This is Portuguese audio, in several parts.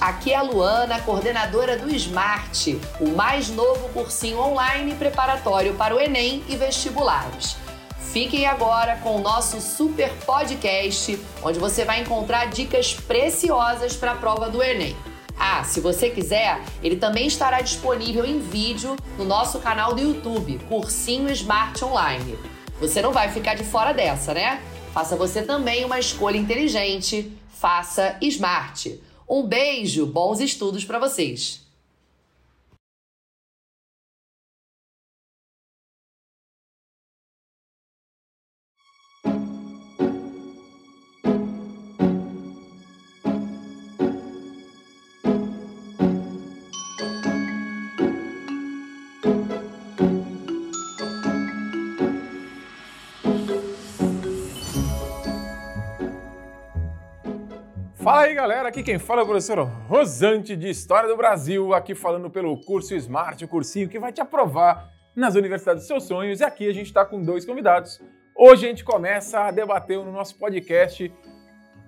Aqui é a Luana, coordenadora do Smart, o mais novo cursinho online preparatório para o Enem e vestibulares. Fiquem agora com o nosso super podcast, onde você vai encontrar dicas preciosas para a prova do Enem. Ah, se você quiser, ele também estará disponível em vídeo no nosso canal do YouTube, Cursinho Smart Online. Você não vai ficar de fora dessa, né? Faça você também uma escolha inteligente faça Smart. Um beijo, bons estudos para vocês! Fala aí galera, aqui quem fala é o professor Rosante de História do Brasil, aqui falando pelo curso Smart, o cursinho que vai te aprovar nas universidades dos seus sonhos. E aqui a gente está com dois convidados. Hoje a gente começa a debater no nosso podcast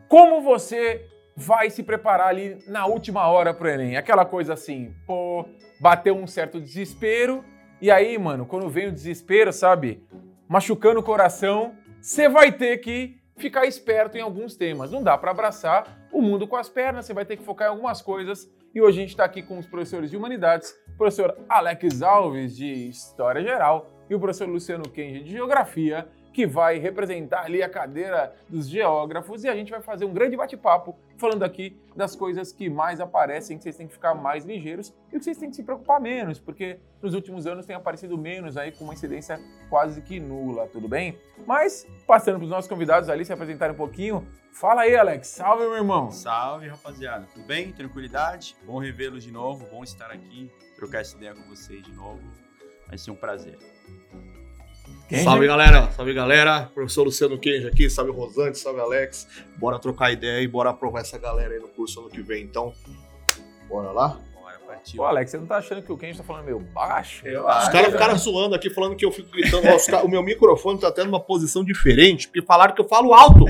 como você vai se preparar ali na última hora para o Enem. Aquela coisa assim, pô, bateu um certo desespero e aí, mano, quando vem o desespero, sabe, machucando o coração, você vai ter que ficar esperto em alguns temas. Não dá para abraçar o mundo com as pernas, você vai ter que focar em algumas coisas. E hoje a gente está aqui com os professores de Humanidades, o professor Alex Alves, de História Geral, e o professor Luciano Kenji, de Geografia que vai representar ali a cadeira dos geógrafos e a gente vai fazer um grande bate-papo falando aqui das coisas que mais aparecem, que vocês têm que ficar mais ligeiros e que vocês têm que se preocupar menos, porque nos últimos anos tem aparecido menos aí com uma incidência quase que nula, tudo bem? Mas, passando para os nossos convidados ali se apresentarem um pouquinho, fala aí, Alex. Salve, meu irmão. Salve, rapaziada. Tudo bem? Tranquilidade? Bom revê-los de novo, bom estar aqui, trocar essa ideia com vocês de novo. Vai ser um prazer. Kenji. Salve galera, salve galera. Professor Luciano Kenji aqui, salve Rosante, salve Alex. Bora trocar ideia e bora aprovar essa galera aí no curso ano que vem. Então, bora lá? Bora, partiu. Pô, Alex, você não tá achando que o Kenji tá falando meio baixo? Eu Os caras ficaram zoando aqui, falando que eu fico gritando. o meu microfone tá tendo uma posição diferente, porque falaram que eu falo alto.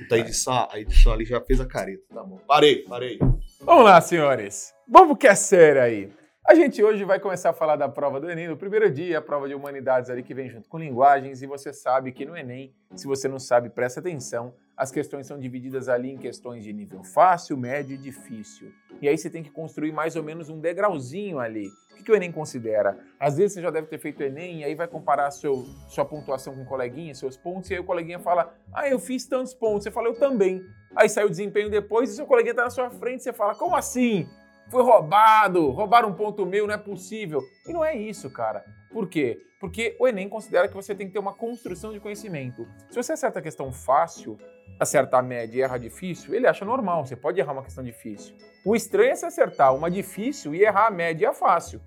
Então a edição, a edição ali já fez a careta, tá bom. Parei, parei. Vamos lá, senhores. Vamos que é sério aí. A gente hoje vai começar a falar da prova do Enem. No primeiro dia, a prova de humanidades ali que vem junto com linguagens, e você sabe que no Enem, se você não sabe, presta atenção, as questões são divididas ali em questões de nível fácil, médio e difícil. E aí você tem que construir mais ou menos um degrauzinho ali. O que, o Enem considera? Às vezes você já deve ter feito Enem e aí vai comparar seu, sua pontuação com o coleguinha, seus pontos, e aí o coleguinha fala: Ah, eu fiz tantos pontos. Você fala, eu também. Aí sai o desempenho depois e seu coleguinha está na sua frente, você fala, como assim? Foi roubado, roubaram um ponto meu, não é possível. E não é isso, cara. Por quê? Porque o Enem considera que você tem que ter uma construção de conhecimento. Se você acerta a questão fácil, acerta a média e erra difícil, ele acha normal, você pode errar uma questão difícil. O estranho é se acertar uma difícil e errar a média e a fácil.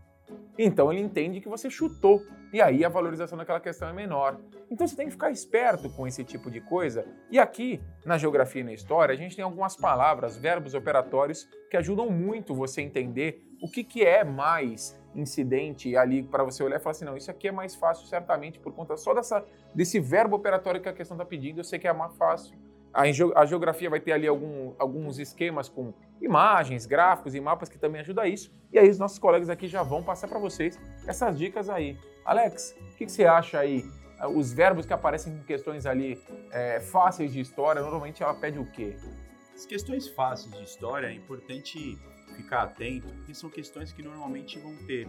Então ele entende que você chutou e aí a valorização daquela questão é menor. Então você tem que ficar esperto com esse tipo de coisa. E aqui, na geografia e na história, a gente tem algumas palavras, verbos operatórios que ajudam muito você entender o que, que é mais incidente ali para você olhar e falar assim, não, isso aqui é mais fácil certamente por conta só dessa, desse verbo operatório que a questão está pedindo, eu sei que é mais fácil. A, geografia vai ter ali algum, alguns esquemas com imagens, gráficos e mapas que também ajudam a isso. E aí os nossos colegas aqui já vão passar para vocês essas dicas aí. Alex, o que, que, você acha aí? Os verbos que aparecem em questões ali é, fáceis de história, normalmente ela pede o quê? As questões fáceis de história é importante ficar atento, porque são questões que normalmente vão ter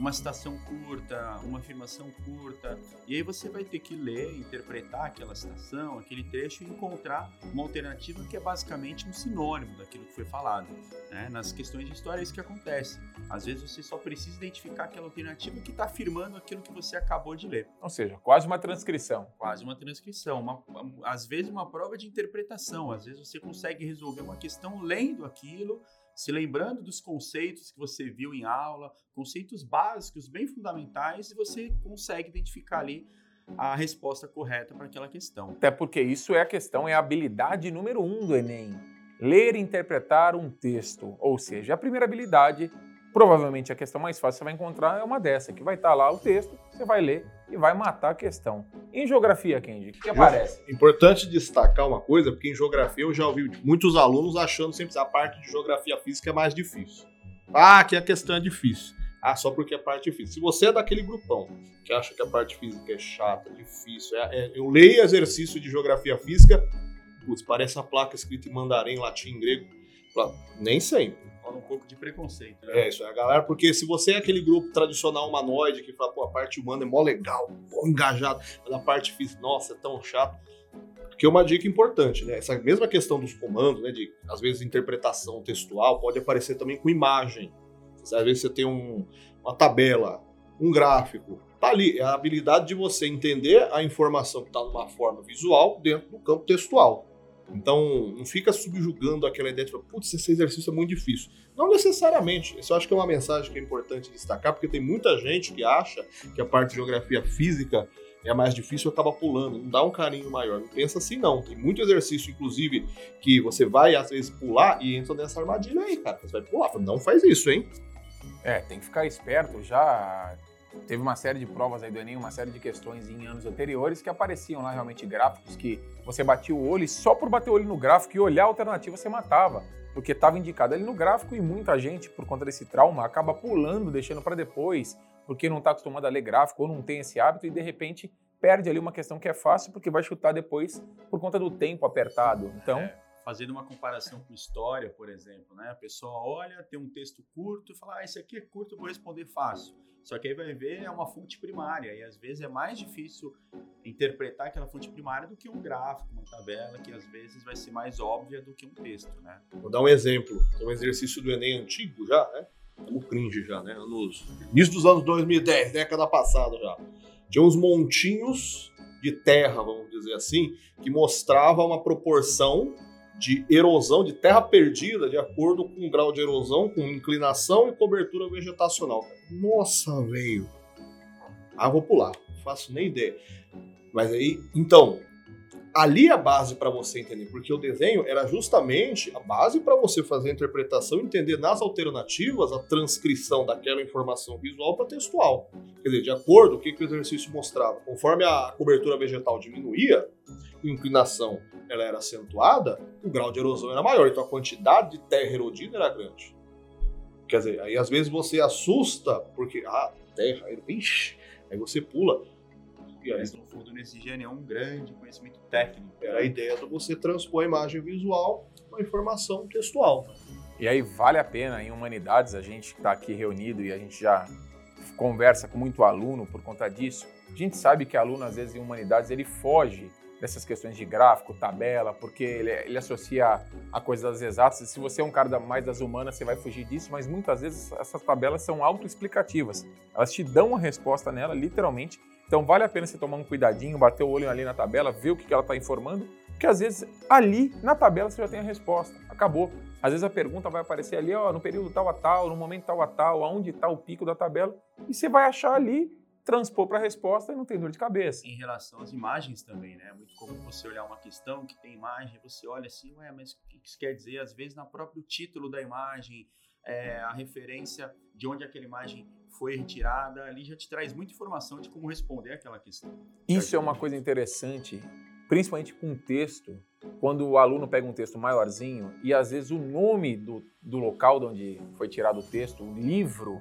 uma citação curta, uma afirmação curta, e aí você vai ter que ler, interpretar aquela citação, aquele trecho e encontrar uma alternativa que é basicamente um sinônimo daquilo que foi falado. Né? Nas questões de história é isso que acontece. Às vezes você só precisa identificar aquela alternativa que está afirmando aquilo que você acabou de ler. Ou seja, quase uma transcrição. Quase uma transcrição. Uma, às vezes uma prova de interpretação. Às vezes você consegue resolver uma questão lendo aquilo se lembrando dos conceitos que você viu em aula, conceitos básicos, bem fundamentais, e você consegue identificar ali a resposta correta para aquela questão. Até porque isso é a questão, é a habilidade número um do Enem. Ler e interpretar um texto. Ou seja, a primeira habilidade, provavelmente a questão mais fácil que você vai encontrar é uma dessa, que vai estar lá o texto, você vai ler e vai matar a questão. Em geografia, Kendi, o que, que aparece? Importante destacar uma coisa, porque em geografia eu já ouvi muitos alunos achando sempre que a parte de geografia física é mais difícil. Ah, que a questão é difícil. Ah, só porque a parte é difícil. Se você é daquele grupão que acha que a parte física é chata, difícil, é, é, eu leio exercício de geografia física, putz, parece a placa escrita em mandarim, latim, grego. Nem sempre. Um pouco de preconceito. Né? É, isso é a galera, porque se você é aquele grupo tradicional humanoide que fala, pô, a parte humana é mó legal, mó engajado, mas a parte física, nossa, é tão chato. Que é uma dica importante, né? Essa mesma questão dos comandos, né? De às vezes interpretação textual pode aparecer também com imagem. Às vezes você tem um, uma tabela, um gráfico. Tá ali, é a habilidade de você entender a informação que está numa forma visual dentro do campo textual. Então, não fica subjugando aquela ideia de, putz, esse exercício é muito difícil. Não necessariamente. Isso eu acho que é uma mensagem que é importante destacar, porque tem muita gente que acha que a parte de geografia física é mais difícil acaba pulando. Não dá um carinho maior. Não pensa assim, não. Tem muito exercício, inclusive, que você vai, às vezes, pular e entra nessa armadilha aí, cara. Você vai pular. Não faz isso, hein? É, tem que ficar esperto. Já teve uma série de provas aí do Enem, uma série de questões em anos anteriores que apareciam lá realmente gráficos que você batia o olho e só por bater o olho no gráfico e olhar a alternativa você matava, porque estava indicado ali no gráfico e muita gente, por conta desse trauma, acaba pulando, deixando para depois, porque não está acostumado a ler gráfico ou não tem esse hábito e de repente perde ali uma questão que é fácil porque vai chutar depois por conta do tempo apertado. Então. É fazendo uma comparação com história, por exemplo, né? A pessoa olha, tem um texto curto e fala, ah, esse aqui é curto, vou responder fácil. Só que aí vai ver é uma fonte primária e às vezes é mais difícil interpretar aquela fonte primária do que um gráfico, uma tabela que às vezes vai ser mais óbvia do que um texto, né? Vou dar um exemplo, tem um exercício do Enem antigo já, né? Estamos cringe já, né? Nos início dos anos 2010, década passada já. Tinha uns montinhos de terra, vamos dizer assim, que mostrava uma proporção de erosão, de terra perdida, de acordo com o grau de erosão, com inclinação e cobertura vegetacional. Nossa, velho. Ah, vou pular. Não faço nem ideia. Mas aí, então, ali é a base para você entender, porque o desenho era justamente a base para você fazer a interpretação, entender nas alternativas a transcrição daquela informação visual para textual. Quer dizer, de acordo com o que, que o exercício mostrava, conforme a cobertura vegetal diminuía, inclinação ela era acentuada, o grau de erosão era maior, então a quantidade de terra erodida era grande. Quer dizer, aí às vezes você assusta, porque, ah, terra, ixi, aí você pula. E aí, Mas no fundo não exigia nenhum grande conhecimento técnico. Era a ideia de você transpor a imagem visual a informação textual. E aí vale a pena, em Humanidades, a gente está aqui reunido e a gente já conversa com muito aluno por conta disso. A gente sabe que aluno, às vezes, em Humanidades, ele foge dessas questões de gráfico, tabela, porque ele, ele associa a coisa exatas. Se você é um cara mais das humanas, você vai fugir disso, mas muitas vezes essas tabelas são autoexplicativas. Elas te dão uma resposta nela, literalmente. Então vale a pena você tomar um cuidadinho, bater o olho ali na tabela, ver o que ela está informando, porque às vezes ali na tabela você já tem a resposta. Acabou. Às vezes a pergunta vai aparecer ali, ó, no período tal a tal, no momento tal a tal, aonde está o pico da tabela, e você vai achar ali transpor para a resposta e não tem dor de cabeça. Em relação às imagens também, né? É muito comum você olhar uma questão que tem imagem, você olha assim, ué, mas o que isso quer dizer? Às vezes, no próprio título da imagem, é, a referência de onde aquela imagem foi retirada, ali já te traz muita informação de como responder aquela questão. Isso é uma coisa interessante, principalmente com texto, quando o aluno pega um texto maiorzinho e às vezes o nome do, do local de onde foi tirado o texto, o livro,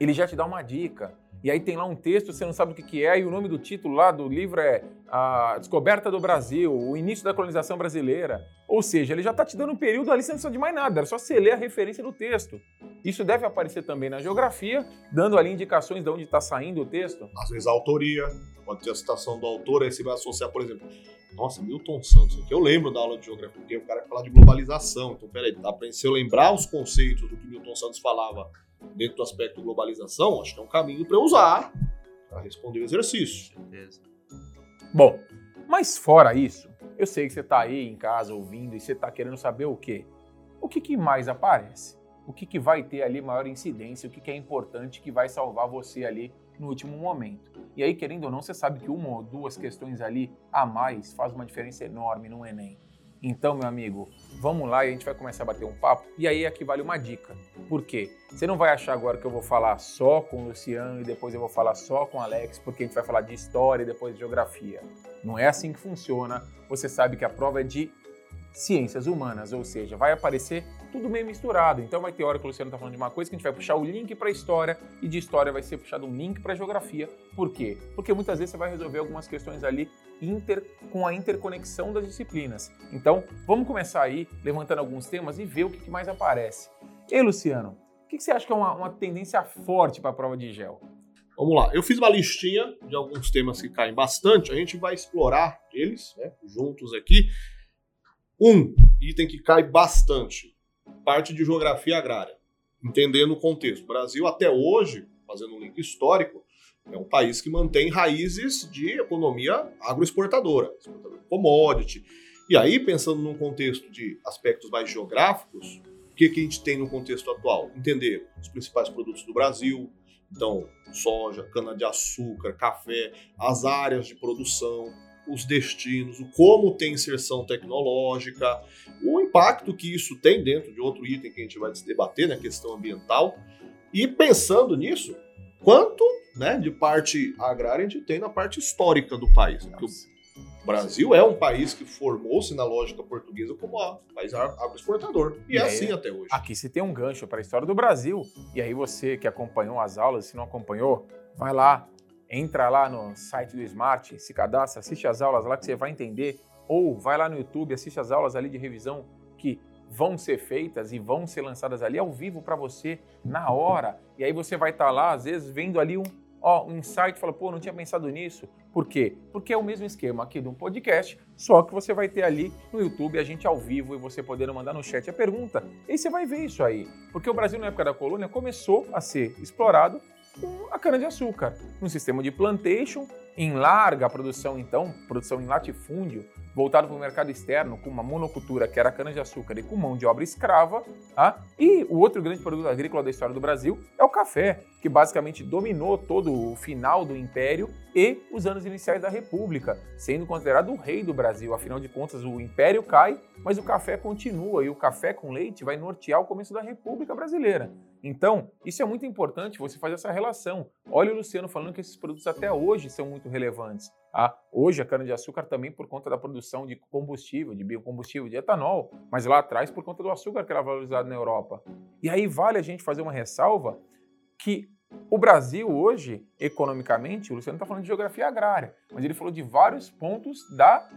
ele já te dá uma dica e aí tem lá um texto, você não sabe o que, que é, e o nome do título lá do livro é A Descoberta do Brasil, o início da colonização brasileira. Ou seja, ele já está te dando um período ali, você não precisa de mais nada, era só você ler a referência do texto. Isso deve aparecer também na geografia, dando ali indicações de onde está saindo o texto. Às vezes a autoria, pode ter a citação do autor, aí você vai associar, por exemplo, nossa, Milton Santos, que eu lembro da aula de geografia, porque o cara fala de globalização, então peraí, tá, se eu lembrar os conceitos do que Milton Santos falava dentro do aspecto globalização, acho que é um caminho para usar para responder o exercício. Beleza. Bom, mas fora isso, eu sei que você está aí em casa ouvindo e você está querendo saber o quê? O que, que mais aparece? O que, que vai ter ali maior incidência? O que, que é importante que vai salvar você ali no último momento? E aí, querendo ou não, você sabe que uma ou duas questões ali a mais faz uma diferença enorme no Enem. Então, meu amigo, vamos lá e a gente vai começar a bater um papo. E aí aqui vale uma dica. Por quê? Você não vai achar agora que eu vou falar só com o Luciano e depois eu vou falar só com o Alex, porque a gente vai falar de história e depois de geografia. Não é assim que funciona. Você sabe que a prova é de ciências humanas, ou seja, vai aparecer tudo meio misturado. Então vai ter hora que o Luciano está falando de uma coisa que a gente vai puxar o link para a história e de história vai ser puxado um link para geografia. Por quê? Porque muitas vezes você vai resolver algumas questões ali inter, com a interconexão das disciplinas. Então vamos começar aí levantando alguns temas e ver o que, mais aparece. E Luciano, o que, que você acha que é uma, uma tendência forte para a prova de gel? Vamos lá, eu fiz uma listinha de alguns temas que caem bastante, a gente vai explorar eles né, juntos aqui. Um item que cai bastante, parte de geografia agrária, entendendo o contexto. O Brasil, até hoje, fazendo um link histórico, é um país que mantém raízes de economia agroexportadora, exportadora de commodity. E aí, pensando num contexto de aspectos mais geográficos, o que, que a gente tem no contexto atual? Entender os principais produtos do Brasil, então, soja, cana-de-açúcar, café, as áreas de produção, os destinos, o como tem inserção tecnológica, o impacto que isso tem dentro de outro item que a gente vai debater, né, questão ambiental. E pensando nisso, quanto né, de parte agrária a gente tem na parte histórica do país. Né? O Brasil é um país que formou-se na lógica portuguesa como um país agroexportador. E, e é aí, assim até hoje. Aqui se tem um gancho para a história do Brasil. E aí você que acompanhou as aulas, se não acompanhou, vai lá, entra lá no site do Smart, se cadastra, assiste as aulas lá que você vai entender, ou vai lá no YouTube, assiste as aulas ali de revisão que vão ser feitas e vão ser lançadas ali ao vivo para você na hora. E aí você vai estar tá lá, às vezes, vendo ali um, ó, um insight, fala, pô, não tinha pensado nisso. Por quê? Porque é o mesmo esquema aqui de um podcast, só que você vai ter ali no YouTube a gente ao vivo e você podendo mandar no chat a pergunta. E você vai ver isso aí. Porque o Brasil, na época da colônia, começou a ser explorado com a cana-de-açúcar, no sistema de plantation, em larga produção, então, produção em latifúndio, voltado para o mercado externo, com uma monocultura que era cana-de-açúcar e com mão de obra escrava. Tá? E o outro grande produto agrícola da história do Brasil é o café, que basicamente dominou todo o final do Império e os anos iniciais da República, sendo considerado o rei do Brasil. Afinal de contas, o Império cai, mas o café continua e o café com leite vai nortear o começo da República Brasileira. Então, isso é muito importante você fazer essa relação. Olha o Luciano falando que esses produtos até hoje são muito relevantes. Ah, hoje a cana-de-açúcar também por conta da produção de combustível, de biocombustível, de etanol, mas lá atrás por conta do açúcar que era valorizado na Europa. E aí vale a gente fazer uma ressalva que o Brasil hoje, economicamente, o Luciano está falando de geografia agrária, mas ele falou de vários pontos da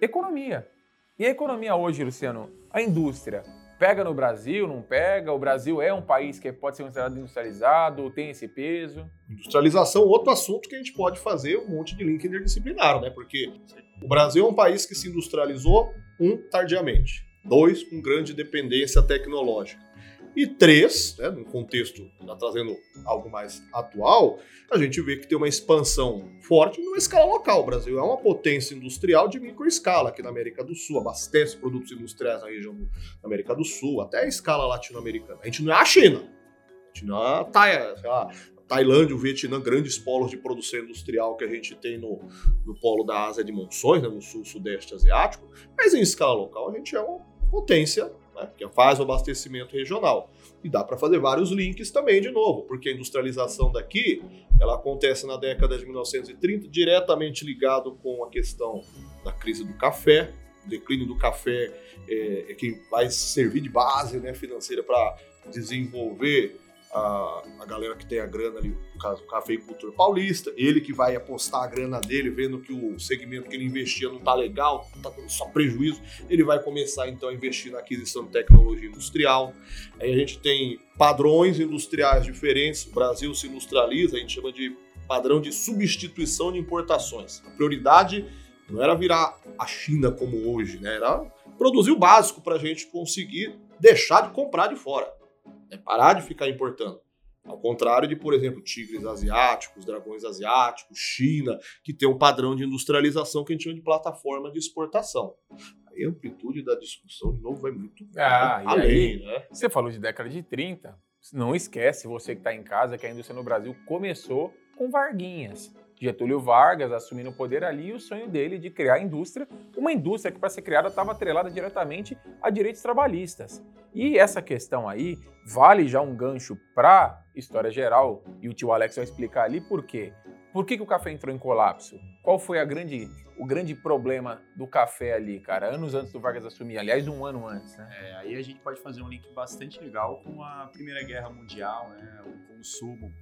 economia. E a economia hoje, Luciano, a indústria, pega no Brasil, não pega? O Brasil é um país que pode ser considerado industrializado, tem esse peso? Industrialização, outro assunto que a gente pode fazer um monte de link interdisciplinar, né? Porque o Brasil é um país que se industrializou, um, tardiamente, dois, com grande dependência tecnológica. E três, né, no contexto, tá trazendo algo mais atual, a gente vê que tem uma expansão forte numa escala local. O Brasil é uma potência industrial de micro escala aqui na América do Sul, abastece produtos industriais na região da América do Sul, até a escala latino-americana. A gente não é a China, a gente não é a, Thaia, a Tailândia, o Vietnã, grandes polos de produção industrial que a gente tem no, no polo da Ásia de Monções, né, no sul-sudeste asiático, mas em escala local a gente é uma potência né, que faz o abastecimento regional. E dá para fazer vários links também, de novo, porque a industrialização daqui ela acontece na década de 1930, diretamente ligado com a questão da crise do café, o declínio do café é, é quem vai servir de base né, financeira para desenvolver a, a galera que tem a grana ali, no caso, o cafeicultor paulista, ele que vai apostar a grana dele, vendo que o segmento que ele investia não tá legal, tá dando só prejuízo, ele vai começar então a investir na aquisição de tecnologia industrial. Aí a gente tem padrões industriais diferentes, o Brasil se industrializa, a gente chama de padrão de substituição de importações. A prioridade não era virar a China como hoje, né? Era produzir o básico para a gente conseguir deixar de comprar de fora. É parar de ficar importando. Ao contrário de, por exemplo, tigres asiáticos, dragões asiáticos, China, que tem um padrão de industrialização que a gente chama de plataforma de exportação. Aí a amplitude da discussão, de novo, vai muito ah, além. Aí, né? Você falou de década de 30. Não esquece, você que está em casa, que a indústria no Brasil começou com Varguinhas. Getúlio Vargas assumindo o poder ali e o sonho dele de criar a indústria, uma indústria que para ser criada estava atrelada diretamente a direitos trabalhistas. E essa questão aí vale já um gancho para história geral, e o tio Alex vai explicar ali por quê. Por que, que o café entrou em colapso? Qual foi a grande, o grande problema do café ali, cara? Anos antes do Vargas assumir, aliás, um ano antes, né? É, aí a gente pode fazer um link bastante legal com a Primeira Guerra Mundial, né? O consumo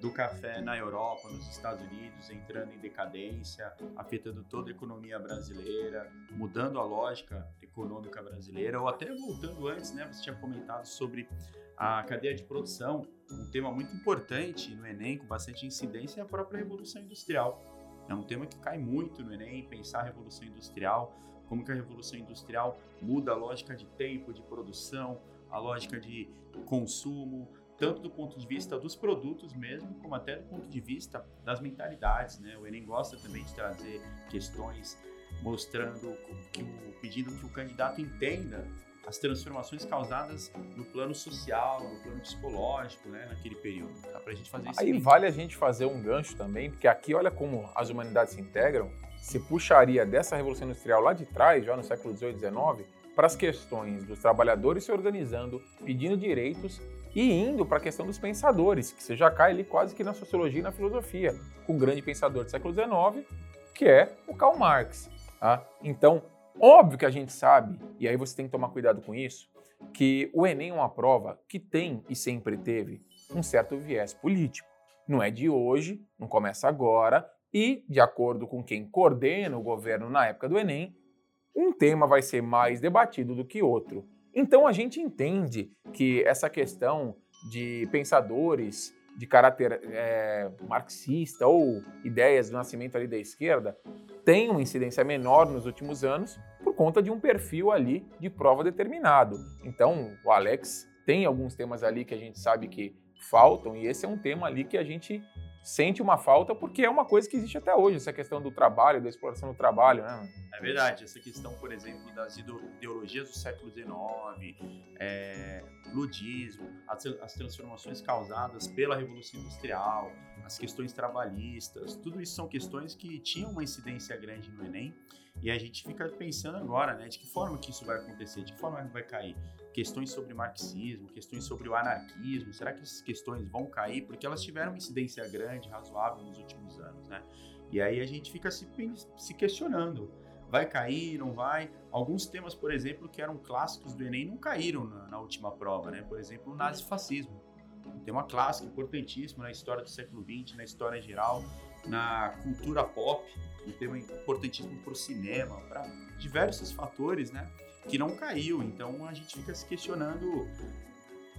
do café na Europa, nos Estados Unidos, entrando em decadência, afetando toda a economia brasileira, mudando a lógica econômica brasileira, ou até voltando antes, né? Você tinha comentado sobre a cadeia de produção, um tema muito importante no Enem, com bastante incidência, é a própria Revolução Industrial. É um tema que cai muito no Enem, pensar a Revolução Industrial, como que a Revolução Industrial muda a lógica de tempo, de produção, a lógica de consumo, tanto do ponto de vista dos produtos mesmo, como até do ponto de vista das mentalidades, né? O Enem gosta também de trazer questões mostrando que o pedindo que o candidato entenda as transformações causadas no plano social, no plano psicológico, né, naquele período. Dá pra gente fazer isso. Aí vale a gente fazer um gancho também, porque aqui olha como as humanidades se integram. Se puxaria dessa revolução industrial lá de trás, já no século XVIII, XIX, para as questões dos trabalhadores se organizando, pedindo direitos e indo para a questão dos pensadores, que você já cai ali quase que na sociologia e na filosofia, com um grande pensador do século XIX, que é o Karl Marx. Tá? Então, óbvio que a gente sabe, e aí você tem que tomar cuidado com isso, que o Enem é uma prova que tem e sempre teve um certo viés político. Não é de hoje, não começa agora, e, de acordo com quem coordena o governo na época do Enem, um tema vai ser mais debatido do que outro. Então a gente entende que essa questão de pensadores de caráter é, marxista ou ideias do nascimento ali da esquerda tem uma incidência menor nos últimos anos por conta de um perfil ali de prova determinado. Então o Alex tem alguns temas ali que a gente sabe que faltam e esse é um tema ali que a gente sente uma falta porque é uma coisa que existe até hoje, essa questão do trabalho, da exploração do trabalho, né? É verdade, essa questão, por exemplo, das ideologias do século XIX, é, ludismo, as, as transformações causadas pela Revolução Industrial, as questões trabalhistas, tudo isso são questões que tinham uma incidência grande no Enem e a gente fica pensando agora, né, de que forma que isso vai acontecer, de que forma vai cair questões sobre marxismo, questões sobre o anarquismo, será que essas questões vão cair? Porque elas tiveram uma incidência grande, razoável nos últimos anos, né? E aí a gente fica se, se questionando, vai cair, não vai? Alguns temas, por exemplo, que eram clássicos do Enem não caíram na, na última prova, né? Por exemplo, o nazifascismo. Um tema clássico, importantíssimo na história do século XX, na história geral, na cultura pop, um tema importantíssimo para o cinema, para diversos fatores, né? que não caiu. Então a gente fica se questionando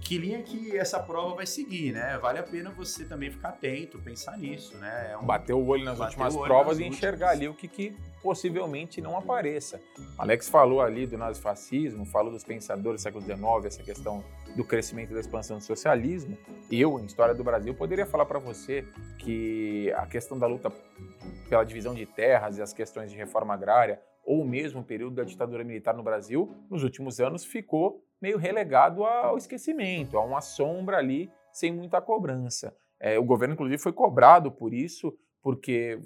que linha que essa prova vai seguir, né? Vale a pena você também ficar atento, pensar nisso, né? É um... Bater o olho nas últimas olho provas nas e enxergar últimas. ali o que, que, possivelmente não apareça. Alex falou ali do nazifascismo, falou dos pensadores do século XIX, essa questão do crescimento e da expansão do socialismo. Eu, em História do Brasil, poderia falar para você que a questão da luta pela divisão de terras e as questões de reforma agrária ou mesmo o período da ditadura militar no Brasil, nos últimos anos ficou meio relegado ao esquecimento, a uma sombra ali sem muita cobrança. É, o governo, inclusive, foi cobrado por isso, porque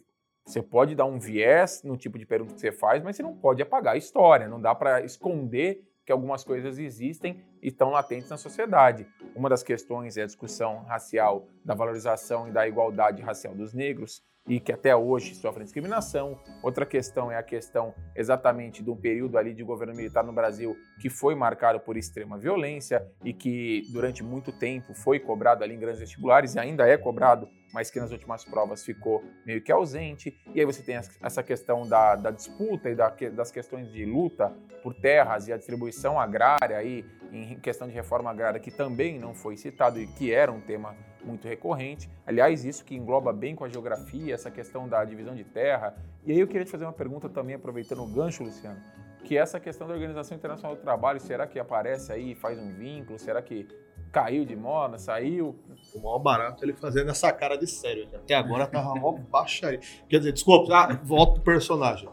você pode dar um viés no tipo de pergunta que você faz, mas você não pode apagar a história, não dá para esconder que algumas coisas existem e latentes na sociedade. Uma das questões é a discussão racial, da valorização e da igualdade racial dos negros, e que até hoje sofrem discriminação. Outra questão é a questão exatamente do período ali de governo militar no Brasil que foi marcado por extrema violência e que durante muito tempo foi cobrado ali em grandes vestibulares e ainda é cobrado, mas que nas últimas provas ficou meio que ausente. E aí você tem essa questão da, da disputa e da, das questões de luta por terras e a distribuição agrária aí em questão de reforma agrária que também não foi citado e que era um tema muito recorrente. Aliás, isso que engloba bem com a geografia, essa questão da divisão de terra. E aí eu queria te fazer uma pergunta também, aproveitando o gancho, Luciano, que é essa questão da Organização Internacional do Trabalho, será que aparece aí, faz um vínculo? Será que caiu de moda, saiu? O maior barato ele fazendo essa cara de sério. Até agora tava uma baixaria. Quer dizer, desculpa, ah, volta pro personagem.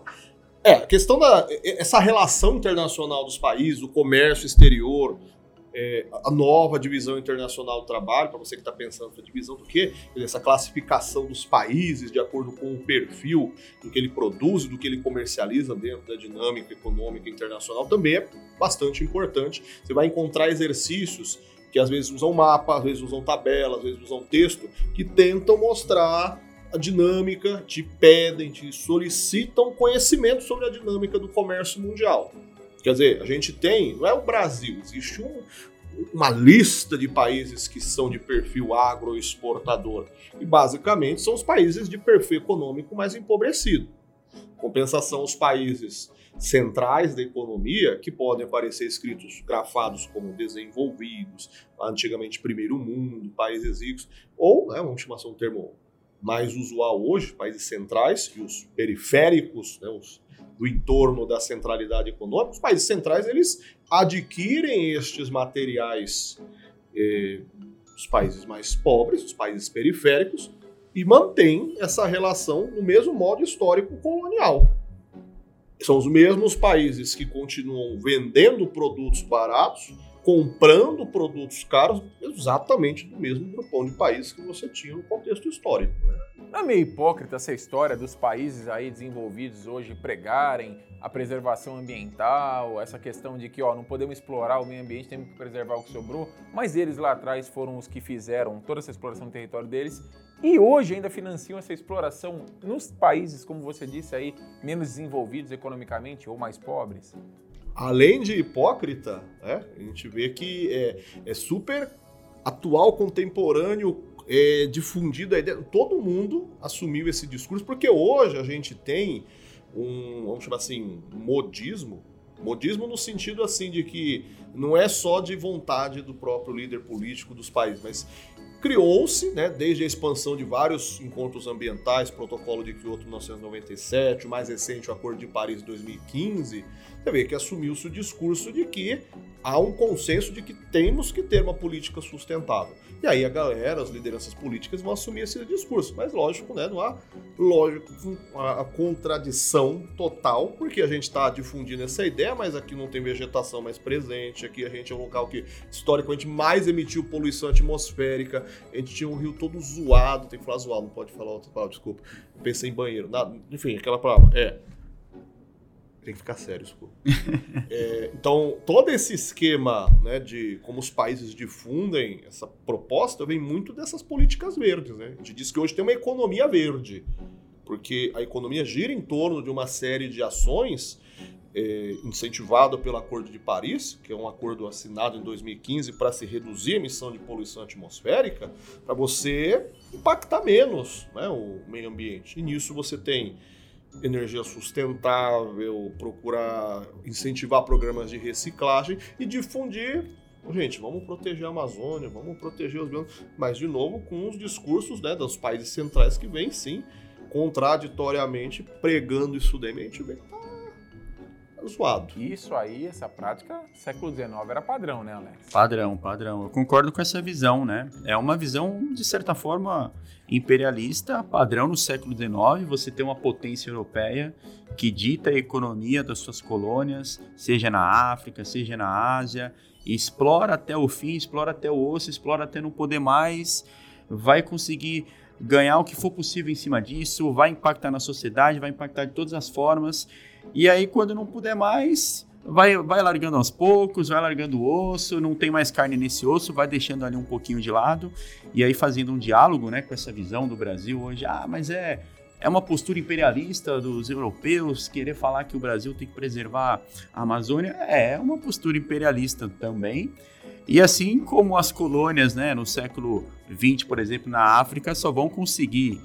É, a questão da essa relação internacional dos países, o comércio exterior, é, a nova divisão internacional do trabalho, para você que está pensando essa divisão do quê? Essa classificação dos países de acordo com o perfil do que ele produz, do que ele comercializa dentro da dinâmica econômica internacional, também é bastante importante. Você vai encontrar exercícios que às vezes usam mapa, às vezes usam tabela, às vezes usam texto, que tentam mostrar a dinâmica, te pedem, te solicitam conhecimento sobre a dinâmica do comércio mundial. Quer dizer, a gente tem, não é o Brasil, existe um, uma lista de países que são de perfil agroexportador. E basicamente são os países de perfil econômico mais empobrecido. Compensação, os países centrais da economia que podem aparecer escritos, grafados como desenvolvidos, antigamente primeiro mundo, países ricos, ou, né, vamos chamar assim um termo mais usual hoje, países centrais e os periféricos, né, os do entorno da centralidade econômica, os países centrais eles adquirem estes materiais eh, os países mais pobres, os países periféricos, e mantêm essa relação no mesmo modo histórico colonial. São os mesmos países que continuam vendendo produtos baratos, comprando produtos caros, exatamente do mesmo grupão de países que você tinha no contexto histórico. Né? Não é meio hipócrita essa história dos países aí desenvolvidos hoje pregarem a preservação ambiental, essa questão de que ó, não podemos explorar o meio ambiente, temos que preservar o que sobrou, mas eles lá atrás foram os que fizeram toda essa exploração do território deles e hoje ainda financiam essa exploração nos países, como você disse aí, menos desenvolvidos economicamente ou mais pobres? Além de hipócrita, né, a gente vê que é, é super atual, contemporâneo, é, difundido a ideia. Todo mundo assumiu esse discurso, porque hoje a gente tem um, vamos chamar assim, modismo. Modismo no sentido assim de que não é só de vontade do próprio líder político dos países, mas criou-se, né, desde a expansão de vários encontros ambientais, protocolo de Kyoto 1997, o mais recente o Acordo de Paris 2015, você vê que assumiu-se o discurso de que há um consenso de que temos que ter uma política sustentável. E aí a galera, as lideranças políticas vão assumir esse discurso. Mas lógico, né, não há lógico a, contradição total, porque a gente está difundindo essa ideia, mas aqui não tem vegetação mais presente, aqui a gente é um local que historicamente mais emitiu poluição atmosférica, a gente tinha um rio todo zoado, tem que falar zoado, não pode falar outra palavra, desculpa. Pensei em banheiro, nada, enfim, aquela palavra. É, tem que ficar sério, desculpa. é, então, todo esse esquema né, de como os países difundem essa proposta vem muito dessas políticas verdes. Né? A gente diz que hoje tem uma economia verde, porque a economia gira em torno de uma série de ações é, incentivado pelo Acordo de Paris, que é um acordo assinado em 2015 para se reduzir a emissão de poluição atmosférica, para você impactar menos né, o meio ambiente. E nisso você tem energia sustentável, procurar incentivar programas de reciclagem e difundir. Gente, vamos proteger a Amazônia, vamos proteger os biomas, mas de novo com os discursos né, dos países centrais que vêm sim contraditoriamente pregando isso daí. A gente vê que tá zoado. Isso aí, essa prática, século XIX era padrão, né, Alex? Padrão, padrão. Eu concordo com essa visão, né? É uma visão, de certa forma, imperialista, padrão no século XIX. Você tem uma potência europeia que dita a economia das suas colônias, seja na África, seja na Ásia, e explora até o fim, explora até o osso, explora até não poder mais, vai conseguir ganhar o que for possível em cima disso, vai impactar na sociedade, vai impactar de todas as formas. E aí, quando não puder mais, vai, vai largando aos poucos, vai largando o osso, não tem mais carne nesse osso, vai deixando ali um pouquinho de lado, e aí fazendo um diálogo né, com essa visão do Brasil hoje. Ah, mas é, é uma postura imperialista dos europeus querer falar que o Brasil tem que preservar a Amazônia. É uma postura imperialista também. E assim como as colônias né, no século XX, por exemplo, na África, só vão conseguir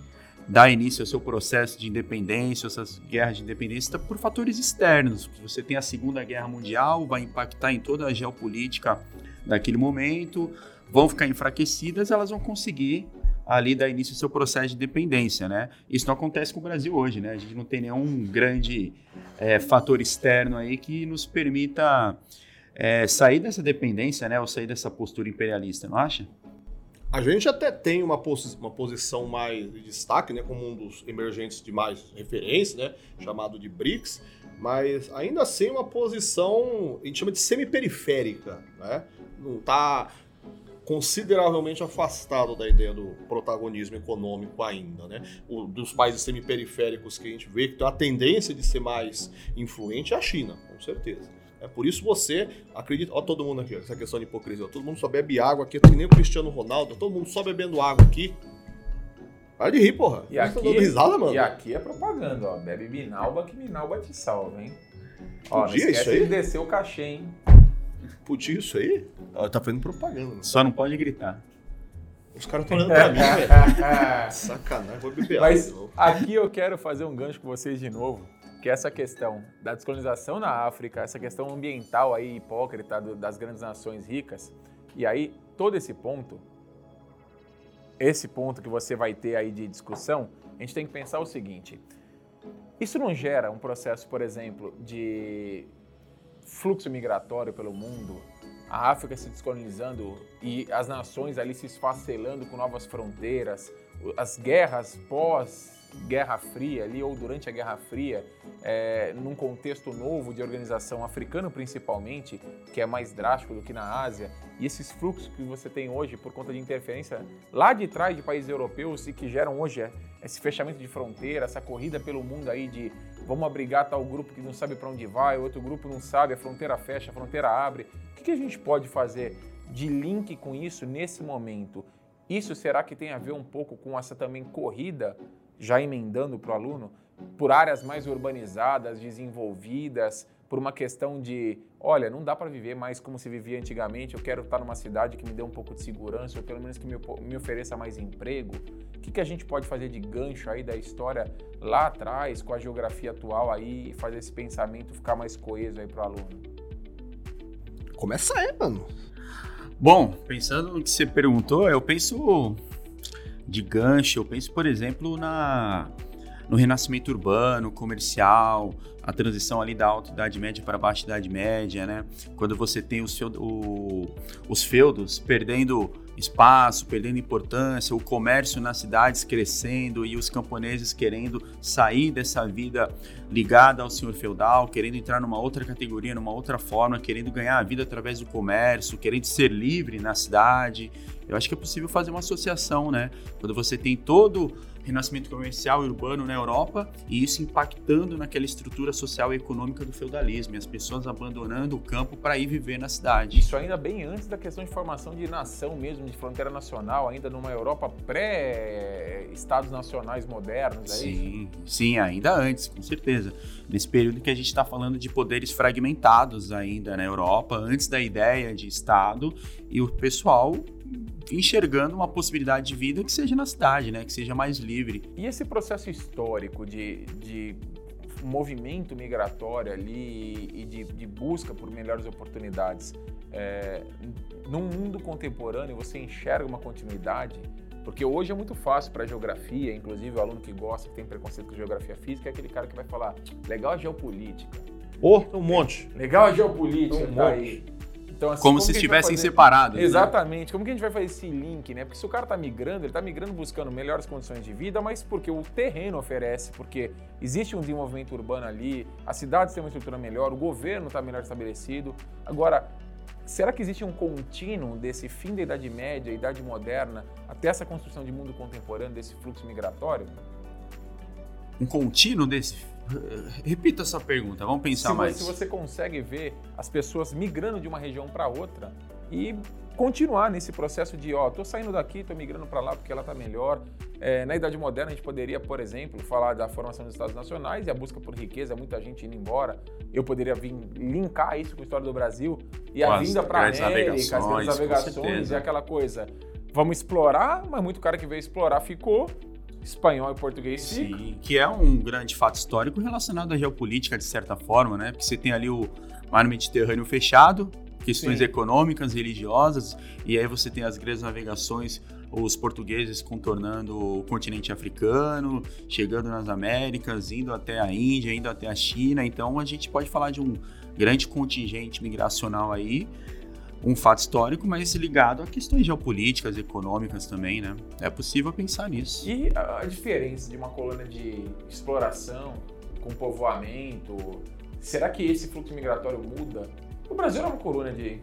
dar início ao seu processo de independência, essas guerras de independência, por fatores externos. Você tem a Segunda Guerra Mundial, vai impactar em toda a geopolítica daquele momento, vão ficar enfraquecidas, elas vão conseguir ali dar início ao seu processo de independência, né? Isso não acontece com o Brasil hoje, né? A gente não tem nenhum grande é, fator externo aí que nos permita é, sair dessa dependência, né? Ou sair dessa postura imperialista, não acha? A gente até tem uma, posi uma posição mais de destaque, né, como um dos emergentes de mais referência, né, chamado de BRICS, mas ainda assim uma posição, a gente chama de semi-periférica, né? Não está consideravelmente afastado da ideia do protagonismo econômico ainda, né? O, dos países semi-periféricos que a gente vê que tem a tendência de ser mais influente é a China, com certeza. É por isso você acredita. Ó, todo mundo aqui, essa questão de hipocrisia. Todo mundo só bebe água aqui, nem o Cristiano Ronaldo, todo mundo só bebendo água aqui. Para de rir, porra. E aqui, tá risada, mano. E aqui é propaganda, ó. Bebe Minalba que Minalba te salva, hein? Ó, Podia não esquece isso aí? de descer o cachê, hein? Podia isso aí? Ó, tá fazendo propaganda. Mano. Só não pode gritar. Os caras estão olhando pra mim, velho. Sacanagem, vou beber Mas aqui eu quero fazer um gancho com vocês de novo que essa questão da descolonização na África, essa questão ambiental aí hipócrita do, das grandes nações ricas, e aí todo esse ponto, esse ponto que você vai ter aí de discussão, a gente tem que pensar o seguinte: isso não gera um processo, por exemplo, de fluxo migratório pelo mundo, a África se descolonizando e as nações ali se esfacelando com novas fronteiras, as guerras pós Guerra Fria ali, ou durante a Guerra Fria, é, num contexto novo de organização africano principalmente, que é mais drástico do que na Ásia, e esses fluxos que você tem hoje por conta de interferência lá de trás de países europeus e que geram hoje é, esse fechamento de fronteira, essa corrida pelo mundo aí de vamos abrigar tal grupo que não sabe para onde vai, outro grupo não sabe, a fronteira fecha, a fronteira abre. O que, que a gente pode fazer de link com isso nesse momento? Isso será que tem a ver um pouco com essa também corrida já emendando para o aluno, por áreas mais urbanizadas, desenvolvidas, por uma questão de, olha, não dá para viver mais como se vivia antigamente, eu quero estar numa cidade que me dê um pouco de segurança, ou pelo menos que me, me ofereça mais emprego. O que, que a gente pode fazer de gancho aí da história lá atrás, com a geografia atual aí, e fazer esse pensamento ficar mais coeso aí para o aluno? Começa aí, mano. Bom, pensando no que você perguntou, eu penso de gancho. Eu penso, por exemplo, na no renascimento urbano, comercial, a transição ali da alta idade média para a baixa idade média, né? Quando você tem os, feudo, o, os feudos perdendo espaço, perdendo importância, o comércio nas cidades crescendo e os camponeses querendo sair dessa vida ligada ao senhor feudal, querendo entrar numa outra categoria, numa outra forma, querendo ganhar a vida através do comércio, querendo ser livre na cidade. Eu acho que é possível fazer uma associação, né? Quando você tem todo renascimento comercial e urbano na Europa e isso impactando naquela estrutura social e econômica do feudalismo, e as pessoas abandonando o campo para ir viver na cidade. Isso ainda bem antes da questão de formação de nação mesmo, de fronteira nacional, ainda numa Europa pré-estados nacionais modernos, é sim, isso? Sim, ainda antes, com certeza. Nesse período que a gente está falando de poderes fragmentados ainda na Europa, antes da ideia de Estado, e o pessoal enxergando uma possibilidade de vida que seja na cidade, né? Que seja mais livre. E esse processo histórico de, de movimento migratório ali e de, de busca por melhores oportunidades, é, num mundo contemporâneo você enxerga uma continuidade? Porque hoje é muito fácil para geografia, inclusive o aluno que gosta, que tem preconceito com geografia física, é aquele cara que vai falar, legal a geopolítica. Oh, um monte. Legal a geopolítica, um tá monte. aí. Então, assim, como, como se estivessem separados. Né? Exatamente. Né? Como que a gente vai fazer esse link, né? Porque se o cara está migrando, ele está migrando buscando melhores condições de vida, mas porque o terreno oferece, porque existe um desenvolvimento urbano ali, a cidade tem uma estrutura melhor, o governo está melhor estabelecido. Agora, será que existe um contínuo desse fim da Idade Média, Idade Moderna, até essa construção de mundo contemporâneo, desse fluxo migratório? Um contínuo desse Repita essa pergunta, vamos pensar se, mais. Se você consegue ver as pessoas migrando de uma região para outra e continuar nesse processo de, ó, tô saindo daqui, tô migrando para lá porque ela tá melhor. É, na Idade Moderna a gente poderia, por exemplo, falar da formação dos Estados Nacionais e a busca por riqueza, muita gente indo embora. Eu poderia vir linkar isso com a história do Brasil e a vinda para a América, as grandes navegações e aquela coisa. Vamos explorar, mas muito cara que veio explorar ficou espanhol e português Sim, fica. que é um grande fato histórico relacionado à geopolítica, de certa forma, né? Porque você tem ali o mar Mediterrâneo fechado, questões Sim. econômicas, religiosas, e aí você tem as grandes navegações, os portugueses contornando o continente africano, chegando nas Américas, indo até a Índia, indo até a China. Então a gente pode falar de um grande contingente migracional aí um fato histórico, mas ligado a questões geopolíticas, econômicas também, né? É possível pensar nisso. E a diferença de uma colônia de exploração com povoamento, será que esse fluxo migratório muda? O Brasil era uma colônia de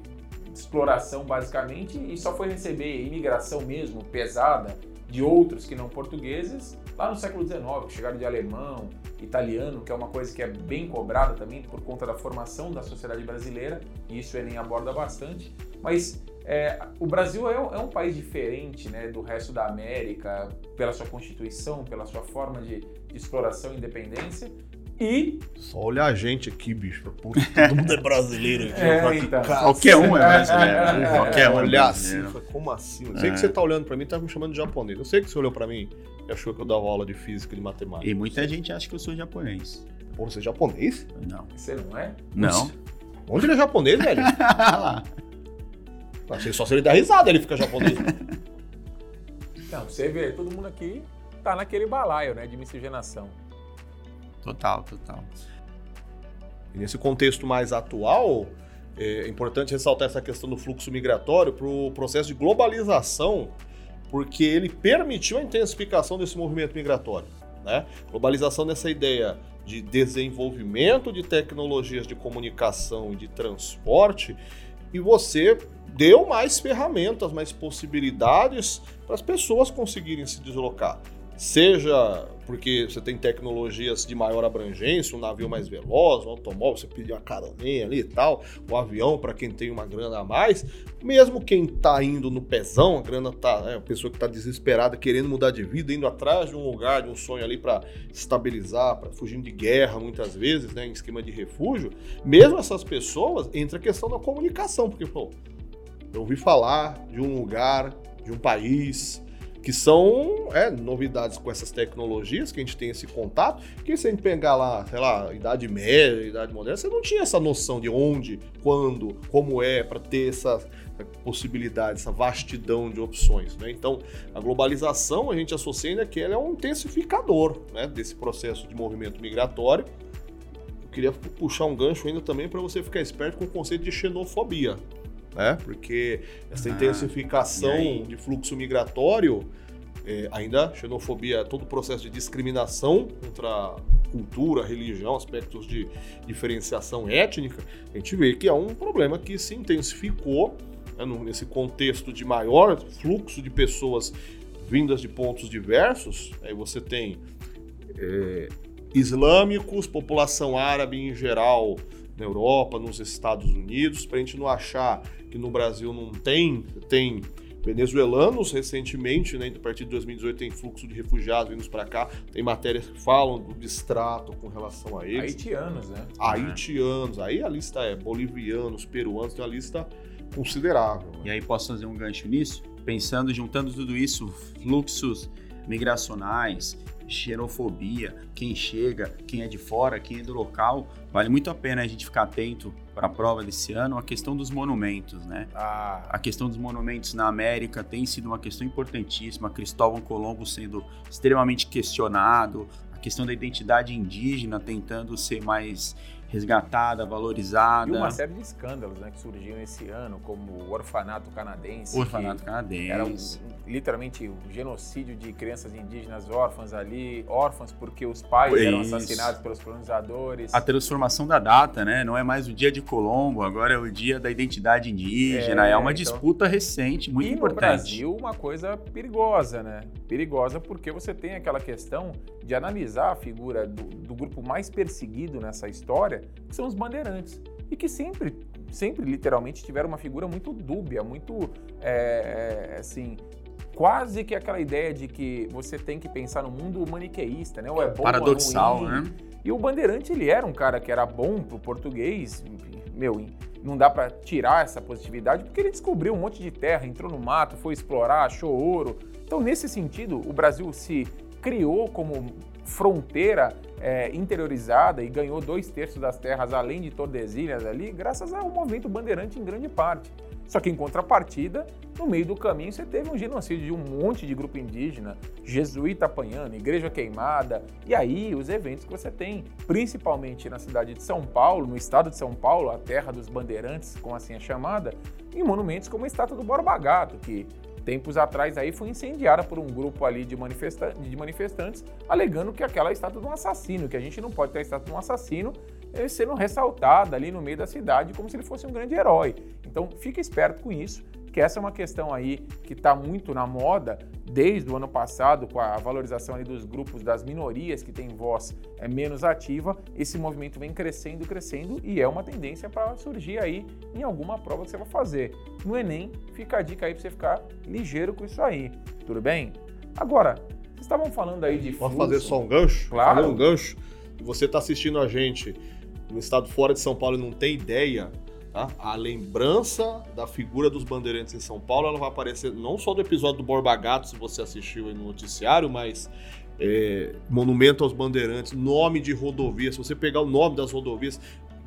exploração basicamente e só foi receber imigração mesmo pesada de outros que não portugueses lá no século XIX, que chegaram de alemão, italiano, que é uma coisa que é bem cobrada também por conta da formação da sociedade brasileira, e isso o Enem aborda bastante. Mas é, o Brasil é um, é um, país diferente né, do resto da América, pela sua constituição, pela sua forma de, de exploração e independência, e. Só olha a gente aqui, bicho. Puta, todo mundo é brasileiro aqui. É, então. Qualquer um é brasileiro. É, Qualquer um. Olhar assim, como assim? Eu sei que você tá olhando pra mim e tá me chamando de japonês. Eu sei que você olhou pra mim e achou que eu dava aula de física e de matemática. E muita gente acha que eu sou japonês. Pô, você é japonês? Não. Você não é? Não. Onde ele é japonês, velho? Achei só se ele dá risada, ele fica japonês. Não, você vê, todo mundo aqui tá naquele balaio, né, de miscigenação. Total, total. E nesse contexto mais atual, é importante ressaltar essa questão do fluxo migratório para o processo de globalização, porque ele permitiu a intensificação desse movimento migratório. Né? Globalização nessa ideia de desenvolvimento de tecnologias de comunicação e de transporte, e você deu mais ferramentas, mais possibilidades para as pessoas conseguirem se deslocar seja porque você tem tecnologias de maior abrangência, um navio mais veloz, um automóvel, você pedir uma caroninha ali e tal, o um avião para quem tem uma grana a mais, mesmo quem está indo no pezão, a grana tá, é, a pessoa que está desesperada, querendo mudar de vida, indo atrás de um lugar, de um sonho ali para estabilizar, para fugir de guerra muitas vezes, né, em esquema de refúgio, mesmo essas pessoas, entra a questão da comunicação, porque, pô, eu ouvi falar de um lugar, de um país, que são é, novidades com essas tecnologias, que a gente tem esse contato, que se a gente pegar lá, sei lá, Idade Média, Idade Moderna, você não tinha essa noção de onde, quando, como é, para ter essa possibilidade, essa vastidão de opções. Né? Então, a globalização, a gente associa ainda que ela é um intensificador né, desse processo de movimento migratório. Eu queria puxar um gancho ainda também para você ficar esperto com o conceito de xenofobia né? Porque essa ah, intensificação de fluxo migratório, é, ainda xenofobia, todo o processo de discriminação contra cultura, religião, aspectos de diferenciação étnica, a gente vê que é um problema que se intensificou né, nesse contexto de maior fluxo de pessoas vindas de pontos diversos. Aí você tem é, islâmicos, população árabe em geral na Europa, nos Estados Unidos, para a gente não achar que no Brasil não tem, tem venezuelanos recentemente, né, a partir de 2018 tem fluxo de refugiados vindo para cá, tem matérias que falam do distrato com relação a eles. Haitianos, né? Haitianos, aí a lista é bolivianos, peruanos, tem uma lista considerável. Né? E aí posso fazer um gancho nisso? Pensando, juntando tudo isso, fluxos migracionais, xenofobia, quem chega, quem é de fora, quem é do local. Vale muito a pena a gente ficar atento para a prova desse ano a questão dos monumentos, né? Ah. A questão dos monumentos na América tem sido uma questão importantíssima. Cristóvão Colombo sendo extremamente questionado, a questão da identidade indígena tentando ser mais resgatada, valorizada. E uma série de escândalos né, que surgiram esse ano, como o orfanato canadense. O orfanato canadense. Era um, literalmente o um genocídio de crianças indígenas órfãs ali, órfãs porque os pais Isso. eram assassinados pelos colonizadores. A transformação da data, né? Não é mais o dia de Colombo, agora é o dia da identidade indígena. É, é uma então... disputa recente, muito e importante. no Brasil, uma coisa perigosa, né? Perigosa porque você tem aquela questão de analisar a figura do, do grupo mais perseguido nessa história que são os bandeirantes. E que sempre, sempre literalmente tiveram uma figura muito dúbia, muito, é, é, assim, quase que aquela ideia de que você tem que pensar no mundo maniqueísta, né? Ou é bom Paradoxal, ou é né? E o Bandeirante, ele era um cara que era bom pro português, meu, não dá para tirar essa positividade, porque ele descobriu um monte de terra, entrou no mato, foi explorar, achou ouro. Então, nesse sentido, o Brasil se criou como fronteira é, interiorizada e ganhou dois terços das terras além de Tordesilhas ali, graças ao movimento bandeirante em grande parte. Só que em contrapartida, no meio do caminho você teve um genocídio de um monte de grupo indígena, jesuíta apanhando, igreja queimada, e aí os eventos que você tem, principalmente na cidade de São Paulo, no estado de São Paulo, a terra dos bandeirantes, como assim é chamada, em monumentos como a estátua do Borba Gato, que tempos atrás aí foi incendiada por um grupo ali de, manifesta de manifestantes, alegando que aquela é a estátua de um assassino, que a gente não pode ter a estátua de um assassino eh, sendo ressaltada ali no meio da cidade como se ele fosse um grande herói. Então fica esperto com isso, que essa é uma questão aí que está muito na moda desde o ano passado, com a valorização ali dos grupos das minorias que têm voz é, menos ativa, esse movimento vem crescendo, crescendo e é uma tendência para surgir aí em alguma prova que você vai fazer. No Enem, fica a dica aí para você ficar ligeiro com isso aí, tudo bem? Agora, vocês estavam falando aí de Posso fazer só um gancho? Claro. Fazer um gancho. Você está assistindo a gente no estado fora de São Paulo e não tem ideia Tá? A lembrança da figura dos bandeirantes em São Paulo ela vai aparecer não só do episódio do Borba Gato, se você assistiu aí no noticiário, mas é, monumento aos bandeirantes, nome de rodovia. Se você pegar o nome das rodovias,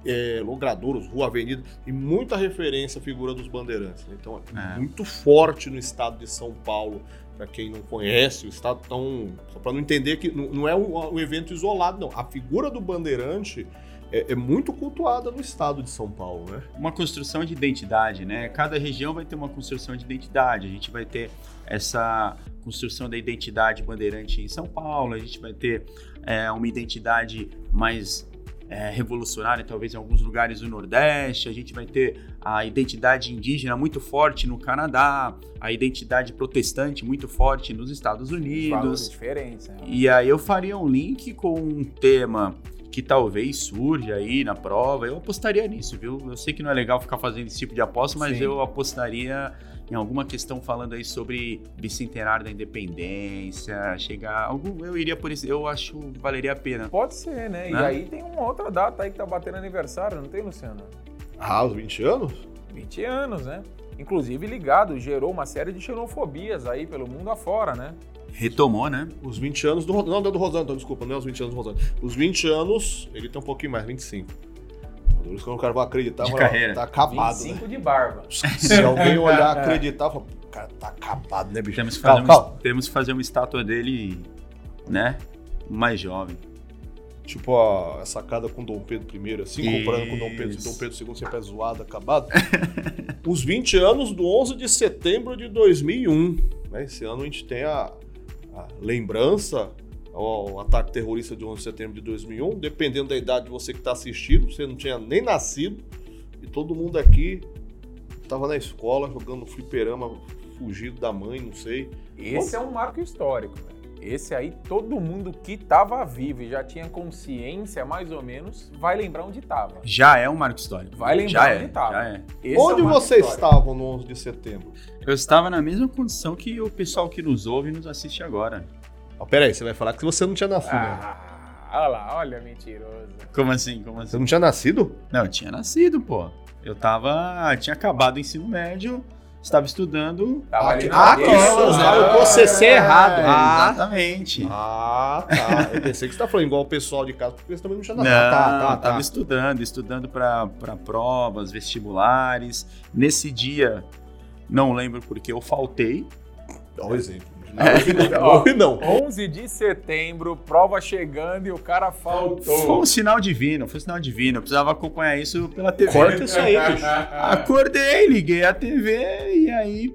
é, Logradouros, Rua Avenida, e muita referência à figura dos bandeirantes. Né? Então, é, é. muito forte no estado de São Paulo. Para quem não conhece o estado, tão, só para não entender que não é um, um evento isolado, não. A figura do bandeirante é, é, muito cultuada no estado de São Paulo, né? Uma construção de identidade, né? Cada região vai ter uma construção de identidade. A gente vai ter essa construção da identidade bandeirante em São Paulo, a gente vai ter é, uma identidade mais é, revolucionária, talvez em alguns lugares do Nordeste, a gente vai ter a identidade indígena muito forte no Canadá, a identidade protestante muito forte nos Estados Unidos. Diferentes, né? E aí eu faria um link com um tema que talvez surja aí na prova, eu apostaria nisso, viu? Eu sei que não é legal ficar fazendo esse tipo de aposta, mas Sim. eu apostaria em alguma questão falando aí sobre bicentenário da independência, chegar algum, eu iria por isso, eu acho que valeria a pena. Pode ser, né? né? E aí tem uma outra data aí que tá batendo aniversário, não tem, Luciano? Ah, os 20 anos? 20 anos, né? Inclusive ligado, gerou uma série de xenofobias aí pelo mundo afora, né? Retomou, né? Os 20 anos do Não, não é do Rosano, então, desculpa, não é os 20 anos do Rosano. Os 20 anos, ele tem um pouquinho mais, 25. Por isso que eu não quero acreditar, de carreira. tá acabado. 25 né? de barba. Se alguém olhar acreditar, fala, cara, tá acabado, né, bicho? Temos que, fazer calma, uma, temos que fazer uma estátua dele, né? Mais jovem. Tipo a, sacada com Dom Pedro I, assim, Isso. comparando com Dom Pedro, Dom Pedro II sempre é zoado, acabado. Os 20 anos do 11 de setembro de 2001. Né? Esse ano a gente tem a, a lembrança ao ataque terrorista de 11 de setembro de 2001, dependendo da idade de você que está assistindo, você não tinha nem nascido e todo mundo aqui estava na escola jogando fliperama, fugido da mãe, não sei. Esse Bom, é um marco histórico, né? Esse aí, todo mundo que estava vivo e já tinha consciência, mais ou menos, vai lembrar onde estava. Já é um marco histórico. Vai lembrar já onde estava. É, é. Onde é vocês estavam no 11 de setembro? Eu estava na mesma condição que o pessoal que nos ouve e nos assiste agora. Oh, peraí, você vai falar que você não tinha nascido. Né? Ah, olha lá, olha, mentiroso. Como assim? Como assim? Você não tinha nascido? Não, eu tinha nascido, pô. Eu tava. Tinha acabado o ensino médio estava estudando. Tava ali ah, aquelas, né? O processei é, errado. Ah, exatamente. Ah, tá. Eu pensei que você tá falando igual o pessoal de casa, porque você também não tinha nada. Não, tá, tá, tá. Tava estudando, estudando para provas, vestibulares. Nesse dia, não lembro porque eu faltei. Dá um exemplo. É, não. 11 de setembro, prova chegando e o cara faltou. Foi um sinal divino, foi um sinal divino. Eu precisava acompanhar isso pela TV. Corta isso aí, bicho. Acordei, liguei a TV e aí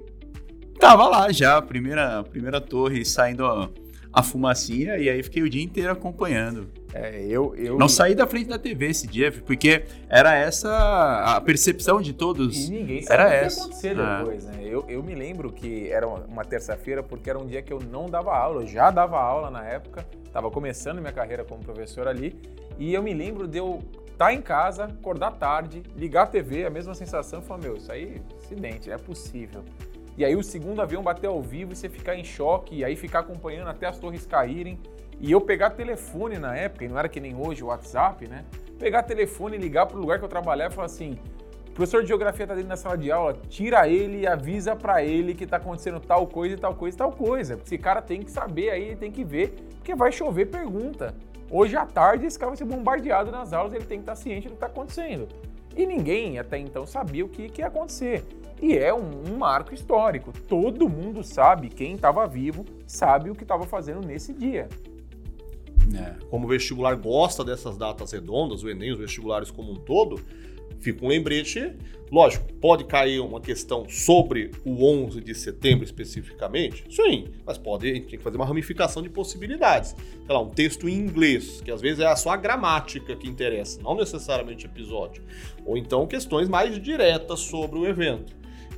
tava lá já, a primeira, a primeira torre saindo a, a fumacinha e aí fiquei o dia inteiro acompanhando. É, eu, eu... Não saí da frente da TV esse dia, porque era essa a percepção de todos. E ninguém sabe era o que essa. ia acontecer ah. depois, né? Eu, eu me lembro que era uma terça-feira, porque era um dia que eu não dava aula, eu já dava aula na época, estava começando minha carreira como professor ali, e eu me lembro de eu estar tá em casa, acordar tarde, ligar a TV, a mesma sensação, falar, meu, isso aí é acidente, é possível. E aí o segundo avião bater ao vivo e você ficar em choque, e aí ficar acompanhando até as torres caírem. E eu pegar telefone na época, e não era que nem hoje o WhatsApp, né? Pegar telefone e ligar para o lugar que eu trabalhava e falar assim: professor de geografia está dentro da sala de aula, tira ele e avisa para ele que está acontecendo tal coisa e tal coisa e tal coisa. Esse cara tem que saber aí, tem que ver, porque vai chover pergunta. Hoje à tarde esse cara vai ser bombardeado nas aulas, ele tem que estar tá ciente do que está acontecendo. E ninguém até então sabia o que, que ia acontecer. E é um, um marco histórico. Todo mundo sabe, quem estava vivo sabe o que estava fazendo nesse dia. É. Como o vestibular gosta dessas datas redondas, o Enem, os vestibulares como um todo, fica um lembrete. Lógico, pode cair uma questão sobre o 11 de setembro especificamente? Sim, mas pode, a gente tem que fazer uma ramificação de possibilidades. Sei lá, um texto em inglês, que às vezes é só a gramática que interessa, não necessariamente episódio. Ou então questões mais diretas sobre o evento.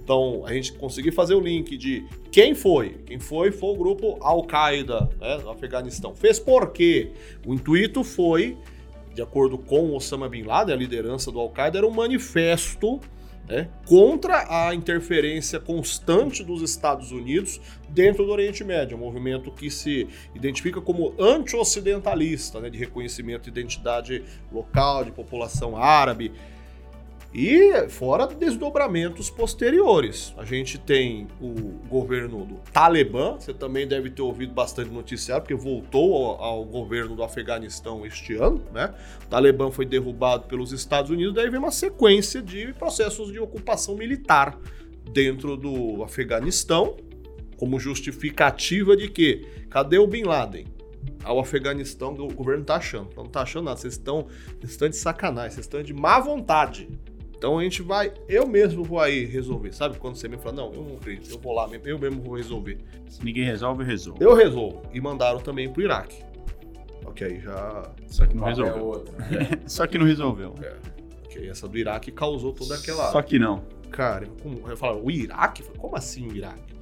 Então, a gente conseguir fazer o link de quem foi. Quem foi foi o grupo Al-Qaeda, né, do Afeganistão. Fez por quê? O intuito foi de acordo com Osama Bin Laden, a liderança do Al-Qaeda, era um manifesto né, contra a interferência constante dos Estados Unidos dentro do Oriente Médio, um movimento que se identifica como anti-ocidentalista, né, de reconhecimento de identidade local, de população árabe. E fora desdobramentos posteriores. A gente tem o governo do Talibã, você também deve ter ouvido bastante noticiário, porque voltou ao, ao, governo do Afeganistão este ano, né? O Talibã foi derrubado pelos Estados Unidos, daí vem uma sequência de processos de ocupação militar dentro do Afeganistão, como justificativa de que cadê o Bin Laden? Ao Afeganistão, o governo tá achando. Não tá achando nada. Vocês estão, vocês estão de sacanagem, vocês estão de má vontade. Então a gente vai, eu mesmo vou aí resolver. Sabe quando você me fala, não, eu não acredito, eu vou lá mesmo, eu mesmo vou resolver. Se ninguém resolve, eu resolvo. Eu resolvo. E mandaram também pro Iraque. Ok, já. Só que não resolveu. É Só que não resolveu. É. Ok, essa do Iraque causou toda aquela. Só que não. Cara, como, eu falo, o Iraque? Como assim o Iraque?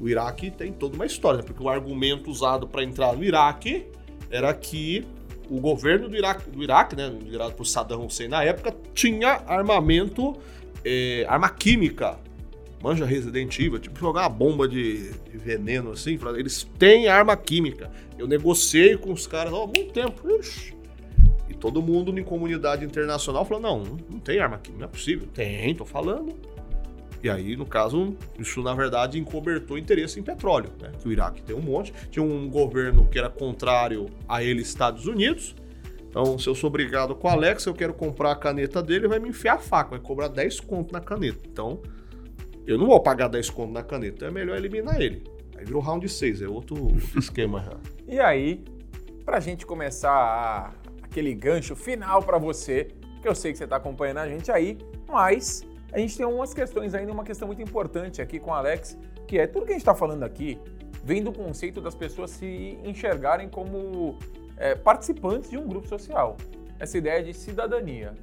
O Iraque tem toda uma história, porque o argumento usado para entrar no Iraque era que o governo do Iraque, do Iraque, né, liderado por Saddam Hussein na época, tinha armamento, é, arma química. Manja Resident Evil, tipo jogar uma bomba de, de, veneno assim. Eles têm arma química. Eu negociei com os caras há muito tempo. Ixi. E todo mundo em comunidade internacional falou: não, não tem arma química, não é possível. Tem, tô falando. E aí, no caso, isso na verdade encobertou interesse em petróleo, né? Que o Iraque tem um monte. Tinha um governo que era contrário a ele, Estados Unidos. Então, se eu sou obrigado com o Alex, eu quero comprar a caneta dele, vai me enfiar a faca, vai cobrar 10 conto na caneta. Então, eu não vou pagar 10 conto na caneta, então é melhor eliminar ele. Aí virou round 6, é outro, esquema. E aí, pra gente começar a, aquele gancho final para você, que eu sei que você tá acompanhando a gente aí, mas a gente tem umas questões ainda, uma questão muito importante aqui com o Alex, que é tudo que a gente está falando aqui vem do conceito das pessoas se enxergarem como é, participantes de um grupo social. Essa ideia de cidadania.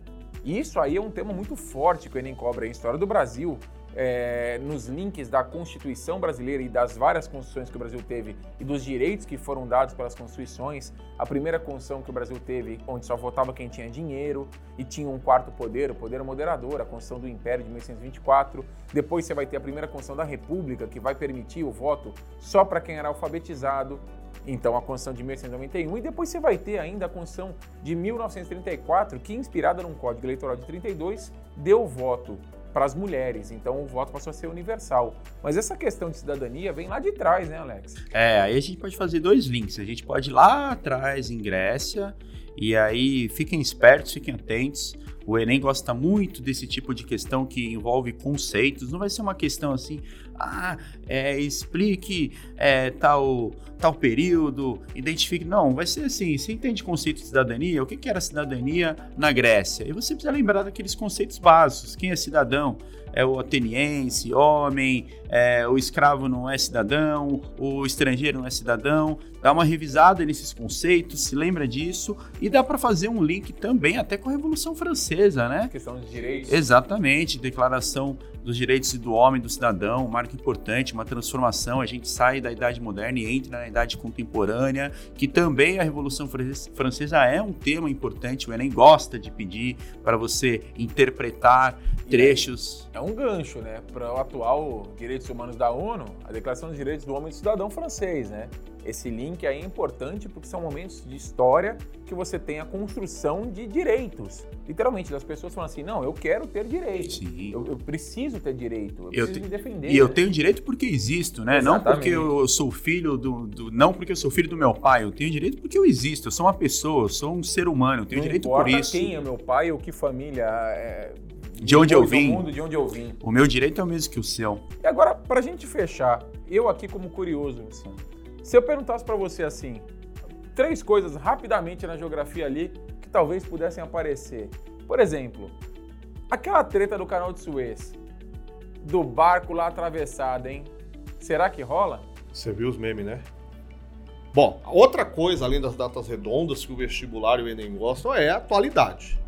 E isso aí é um tema muito forte que o Enem cobra em História do Brasil, é, nos links da Constituição brasileira e das várias constituições que o Brasil teve e dos direitos que foram dados pelas constituições. A primeira Constituição que o Brasil teve, onde só votava quem tinha dinheiro e tinha um quarto poder, o poder moderador, a Constituição do Império de 1824. Depois você vai ter a primeira Constituição da República, que vai permitir o voto só para quem era alfabetizado. Então, a Constituição de 1891, e depois você vai ter ainda a Constituição de 1934, que, inspirada num Código Eleitoral de 32, deu voto para as mulheres. Então o voto passou a ser universal. Mas essa questão de cidadania vem lá de trás, né, Alex? É, aí a gente pode fazer dois links. A gente pode ir lá atrás, em Grécia, e aí fiquem espertos, fiquem atentos. O Enem gosta muito desse tipo de questão que envolve conceitos. Não vai ser uma questão assim, ah, é, explique é, tal, tal período, identifique. Não, vai ser assim: você entende conceito de cidadania? O que, que era cidadania na Grécia? E você precisa lembrar daqueles conceitos básicos: quem é cidadão? É o ateniense, homem, é, o escravo não é cidadão, o estrangeiro não é cidadão. Dá uma revisada nesses conceitos, se lembra disso e dá para fazer um link também até com a Revolução Francesa, né? A questão dos direitos. Exatamente, declaração dos direitos do homem, do cidadão, marca importante, uma transformação. A gente sai da Idade Moderna e entra na Idade Contemporânea, que também a Revolução Francesa é um tema importante. O Enem gosta de pedir para você interpretar trechos. É, é um gancho, né, para o atual Direitos Humanos da ONU, a Declaração dos Direitos do Homem e do Cidadão francês, né? Esse link aí é importante porque são momentos de história que você tem a construção de direitos. Literalmente, as pessoas falam assim: não, eu quero ter direito. Eu, eu preciso ter direito. Eu, Eu preciso te- me defender. E eu tenho direito porque existo, né? Não Exatamente. porque eu sou filho do, do- Não porque eu sou filho do meu pai. Eu tenho direito porque eu existo. Eu sou uma pessoa, eu sou um ser humano. Eu tenho Não direito por isso. quem é meu pai ou que família é. De onde eu vim. mundo, de onde eu vim. O meu direito é o mesmo que o seu. E agora, pra gente fechar, eu aqui como curioso, assim, se eu perguntasse pra você assim, três coisas rapidamente na geografia ali que talvez pudessem aparecer. Por exemplo, aquela treta do canal de Suez, do barco lá atravessado, hein? Será que rola? Você viu os memes, né? Bom, outra coisa, além das datas redondas que o vestibular e o Enem gostam, é a atualidade.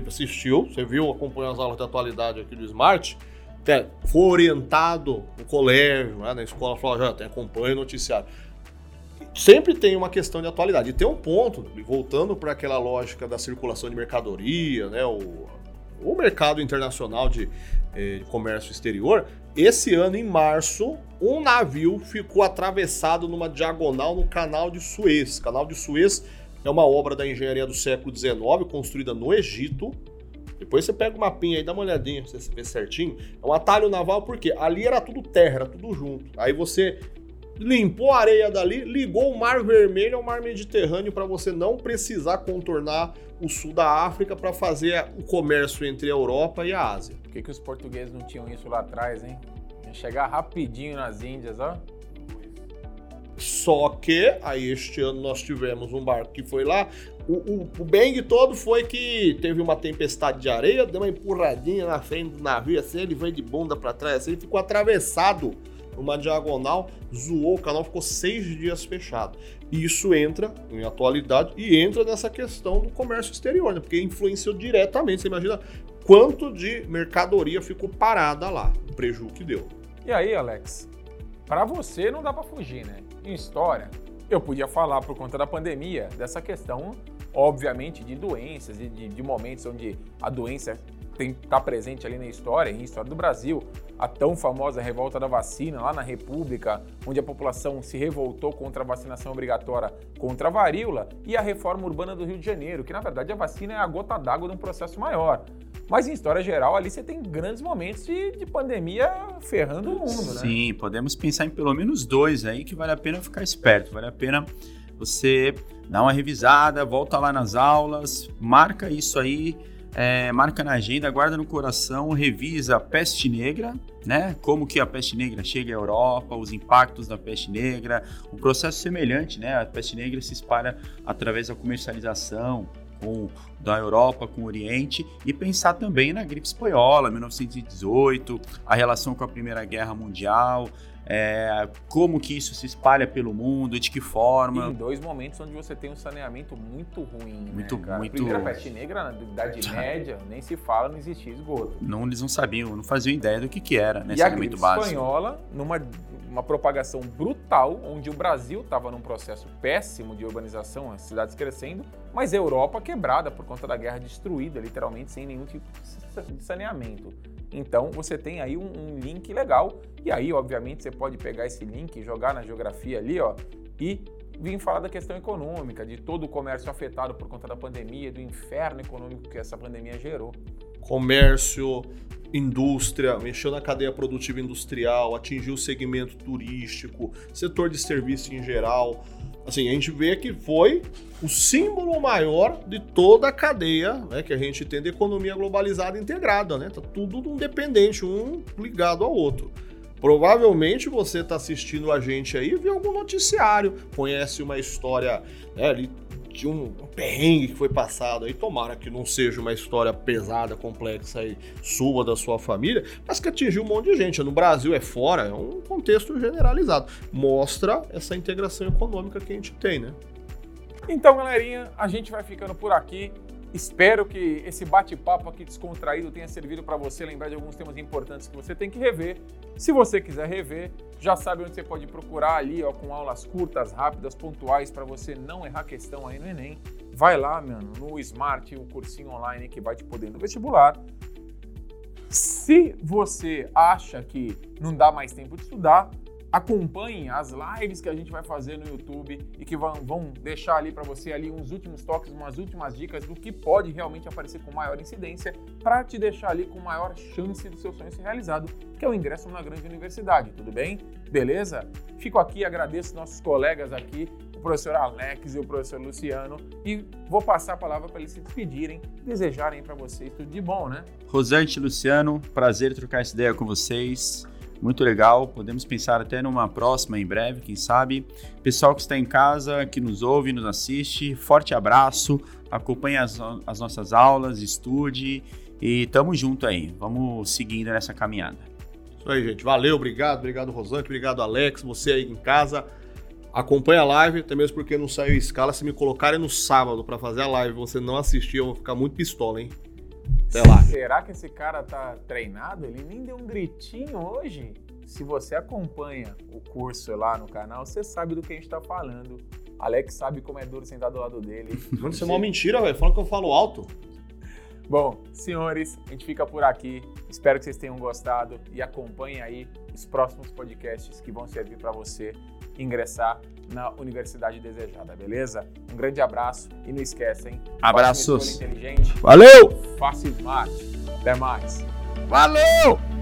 Você assistiu, você viu, acompanhou as aulas de atualidade aqui do Smart, até foi orientado no colégio, né, na escola, falou, já tem acompanha o noticiário. Sempre tem uma questão de atualidade. E tem um ponto, voltando para aquela lógica da circulação de mercadoria, né, o, o mercado internacional de, eh, de comércio exterior, esse ano, em março, um navio ficou atravessado numa diagonal no canal de Suez. Canal de Suez é uma obra da engenharia do século XIX, construída no Egito. Depois você pega o mapinha aí, dá uma olhadinha pra você ver certinho. É um atalho naval, porque ali era tudo terra, era tudo junto. Aí você limpou a areia dali, ligou o Mar Vermelho ao Mar Mediterrâneo para você não precisar contornar o sul da África para fazer o comércio entre a Europa e a Ásia. Por que, que os portugueses não tinham isso lá atrás, hein? Ia chegar rapidinho nas Índias, ó. Só que aí este ano nós tivemos um barco que foi lá. O, o, o bang todo foi que teve uma tempestade de areia, deu uma empurradinha na frente do navio, assim, ele veio de bunda para trás, assim, ficou atravessado numa diagonal, zoou, o canal ficou seis dias fechado. Isso entra em atualidade e entra nessa questão do comércio exterior, né? Porque influenciou diretamente. Você imagina quanto de mercadoria ficou parada lá, o prejuízo que deu. E aí, Alex, para você não dá para fugir, né? Em história, eu podia falar por conta da pandemia dessa questão, obviamente, de doenças e de, de momentos onde a doença tem tá presente ali na história, em história do Brasil, a tão famosa revolta da vacina lá na República, onde a população se revoltou contra a vacinação obrigatória contra a varíola, e a reforma urbana do Rio de Janeiro, que na verdade a vacina é a gota d'água de um processo maior. Mas em história geral, ali você tem grandes momentos de, de pandemia ferrando o mundo, né? Sim, podemos pensar em pelo menos dois aí que vale a pena ficar esperto. Vale a pena você dar uma revisada, volta lá nas aulas, marca isso aí, é, marca na agenda, guarda no coração, revisa a peste negra, né? Como que a peste negra chega à Europa, os impactos da peste negra, o processo semelhante, né? A peste negra se espalha através da comercialização com, da Europa com o Oriente e pensar também na gripe espanhola, 1918, a relação com a Primeira Guerra Mundial, é, como que isso se espalha pelo mundo, de que forma. em dois momentos onde você tem um saneamento muito ruim, Muito- né, cara? muito- Primeira peste negra, na Idade Média, nem se fala, não existia esgoto. Não, eles não sabiam, não faziam ideia do que, que era, né? e a Saneamento gripe básico. espanhola, numa uma propagação brutal, onde o Brasil estava num processo péssimo de urbanização, as cidades crescendo, mas a Europa quebrada por conta da guerra, destruída, literalmente, sem nenhum tipo de saneamento. Então, você tem aí um, um link legal, e aí, obviamente, você pode pegar esse link, jogar na geografia ali, ó, e vim falar da questão econômica, de todo o comércio afetado por conta da pandemia, do inferno econômico que essa pandemia gerou. comércio, indústria, mexeu na cadeia produtiva industrial, atingiu o segmento turístico, setor de serviço em geral. Assim, a gente vê que foi o símbolo maior de toda a cadeia né, que a gente tem de economia globalizada integrada, né? Tá tudo independente, um ligado ao outro. Provavelmente você está assistindo a gente aí, viu algum noticiário, conhece uma história né, ali de um, um perrengue que foi passado aí. Tomara que não seja uma história pesada, complexa aí, sua, da sua família, mas que atingiu um monte de gente. No Brasil é fora, é um contexto generalizado. Mostra essa integração econômica que a gente tem, né? Então, galerinha, a gente vai ficando por aqui. Espero que esse bate-papo aqui descontraído tenha servido para você lembrar de alguns temas importantes que você tem que rever. Se você quiser rever, já sabe onde você pode procurar ali, ó, com aulas curtas, rápidas, pontuais, para você não errar questão aí no Enem. Vai lá, mano, no Smart, o cursinho online que vai te poder no vestibular. Se você acha que não dá mais tempo de estudar, acompanhem as lives que a gente vai fazer no YouTube e que vão, vão deixar ali para você ali uns últimos toques, umas últimas dicas do que pode realmente aparecer com maior incidência para te deixar ali com maior chance do seu sonho ser realizado, que é o ingresso numa grande universidade, tudo bem? Beleza? Fico aqui, agradeço nossos colegas aqui, o professor Alex e o professor Luciano, e vou passar a palavra para eles se despedirem, desejarem para vocês tudo de bom, né? Rosante Luciano, prazer trocar essa ideia com vocês. Muito legal, podemos pensar até numa próxima em breve, quem sabe. Pessoal que está em casa, que nos ouve, nos assiste, forte abraço, acompanhe as, as nossas aulas, estude e tamo junto aí. Vamos seguindo nessa caminhada. Isso aí, gente. Valeu, obrigado, obrigado, Rosante, obrigado, Alex, você aí em casa. Acompanha a live, até mesmo porque não saiu escala. Se me colocarem no sábado para fazer a live você não assistir, eu vou ficar muito pistola, hein? Até lá. Será que esse cara tá treinado? Ele nem deu um gritinho hoje. Se você acompanha o curso lá no canal, você sabe do que a gente tá falando. Alex sabe como é duro sentar do lado dele. Mano, isso é uma mentira, velho. Fala que eu falo alto. Bom, senhores, a gente fica por aqui. Espero que vocês tenham gostado e acompanhem aí os próximos podcasts que vão servir para você ingressar na universidade desejada, beleza? Um grande abraço e não esqueça, hein? Abraços. Inteligente. Valeu! Faça smart. Até mais. Valeu!